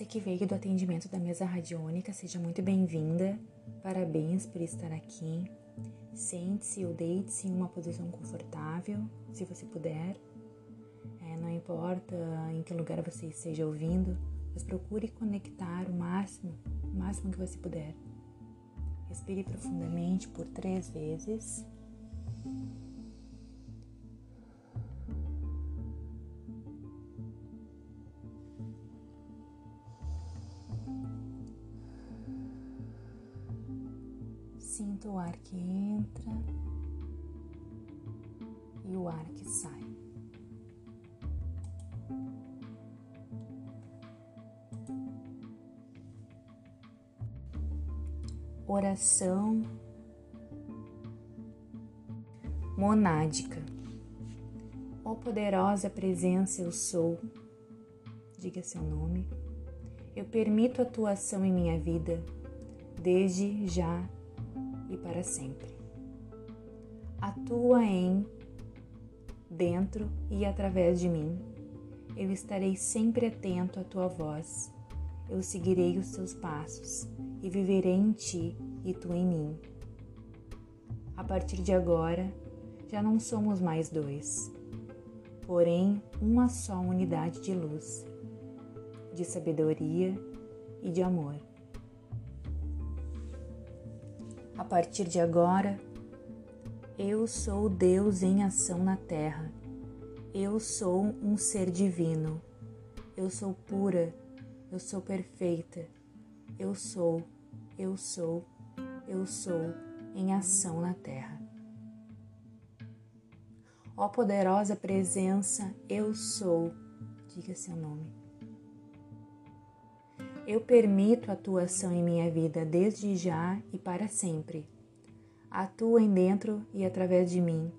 você que veio do atendimento da mesa radiônica, seja muito bem-vinda. Parabéns por estar aqui. Sente-se ou deite-se em uma posição confortável, se você puder. É, não importa em que lugar você esteja ouvindo, mas procure conectar o máximo, o máximo que você puder. Respire profundamente por três vezes. Sinta o ar que entra e o ar que sai. Oração monádica. Ó poderosa presença, eu sou. Diga seu nome. Eu permito a tua ação em minha vida, desde já e para sempre. Atua em, dentro e através de mim. Eu estarei sempre atento à tua voz. Eu seguirei os teus passos e viverei em ti e tu em mim. A partir de agora, já não somos mais dois, porém uma só unidade de luz, de sabedoria e de amor. A partir de agora, eu sou Deus em ação na terra. Eu sou um ser divino. Eu sou pura. Eu sou perfeita. Eu sou, eu sou, eu sou em ação na terra. Ó poderosa presença, eu sou. Diga seu nome. Eu permito a tua ação em minha vida desde já e para sempre. Atua em dentro e através de mim.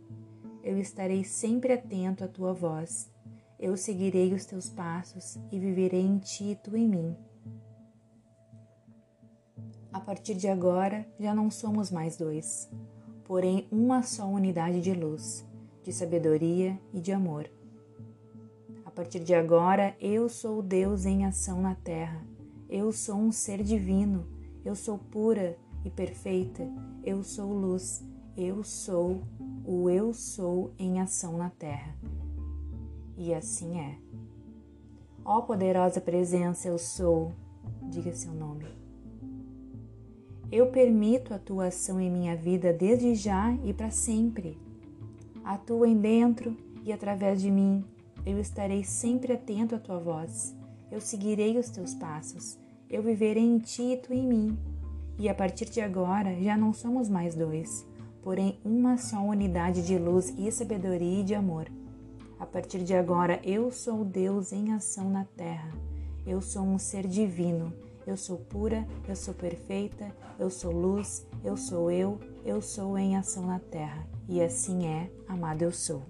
Eu estarei sempre atento à tua voz. Eu seguirei os teus passos e viverei em ti e tu em mim. A partir de agora, já não somos mais dois, porém uma só unidade de luz, de sabedoria e de amor. A partir de agora, eu sou Deus em ação na terra eu sou um ser divino, eu sou pura e perfeita, eu sou luz, eu sou o eu sou em ação na terra. E assim é. Ó poderosa presença, eu sou, diga seu nome. Eu permito a tua ação em minha vida desde já e para sempre. Atua em dentro e através de mim. Eu estarei sempre atento à tua voz. Eu seguirei os teus passos eu viverei em ti e tu em mim. E a partir de agora já não somos mais dois, porém uma só unidade de luz e sabedoria e de amor. A partir de agora eu sou Deus em ação na terra. Eu sou um ser divino. Eu sou pura, eu sou perfeita, eu sou luz, eu sou eu, eu sou em ação na terra. E assim é, amado eu sou.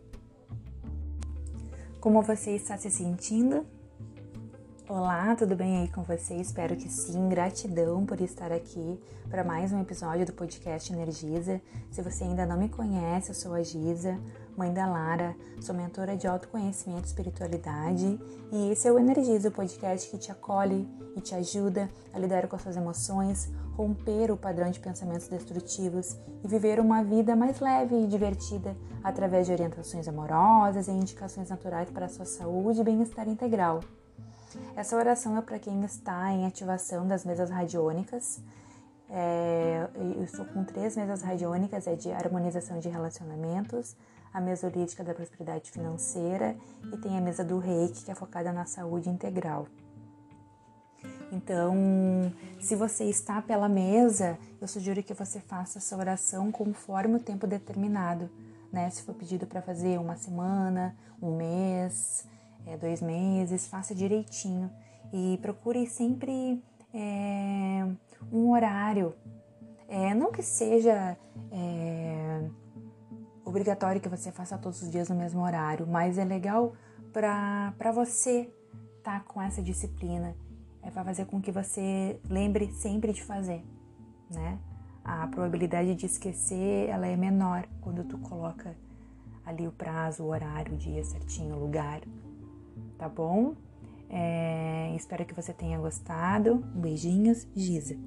Como você está se sentindo? Olá, tudo bem aí com você? Espero que sim. Gratidão por estar aqui para mais um episódio do podcast Energiza. Se você ainda não me conhece, eu sou a Giza, mãe da Lara, sou mentora de autoconhecimento e espiritualidade, e esse é o Energiza, o podcast que te acolhe e te ajuda a lidar com as suas emoções, romper o padrão de pensamentos destrutivos e viver uma vida mais leve e divertida através de orientações amorosas e indicações naturais para a sua saúde e bem-estar integral. Essa oração é para quem está em ativação das mesas radiônicas. É, eu estou com três mesas radiônicas, é de harmonização de relacionamentos, a mesa holística da prosperidade financeira e tem a mesa do reiki, que é focada na saúde integral. Então, se você está pela mesa, eu sugiro que você faça essa oração conforme o tempo determinado, né? Se for pedido para fazer uma semana, um mês, é, dois meses, faça direitinho e procure sempre é, um horário. É, não que seja é, obrigatório que você faça todos os dias no mesmo horário, mas é legal para você estar tá com essa disciplina. É para fazer com que você lembre sempre de fazer, né? A probabilidade de esquecer ela é menor quando tu coloca ali o prazo, o horário, o dia certinho, o lugar tá bom? É, espero que você tenha gostado. Beijinhos, Giza.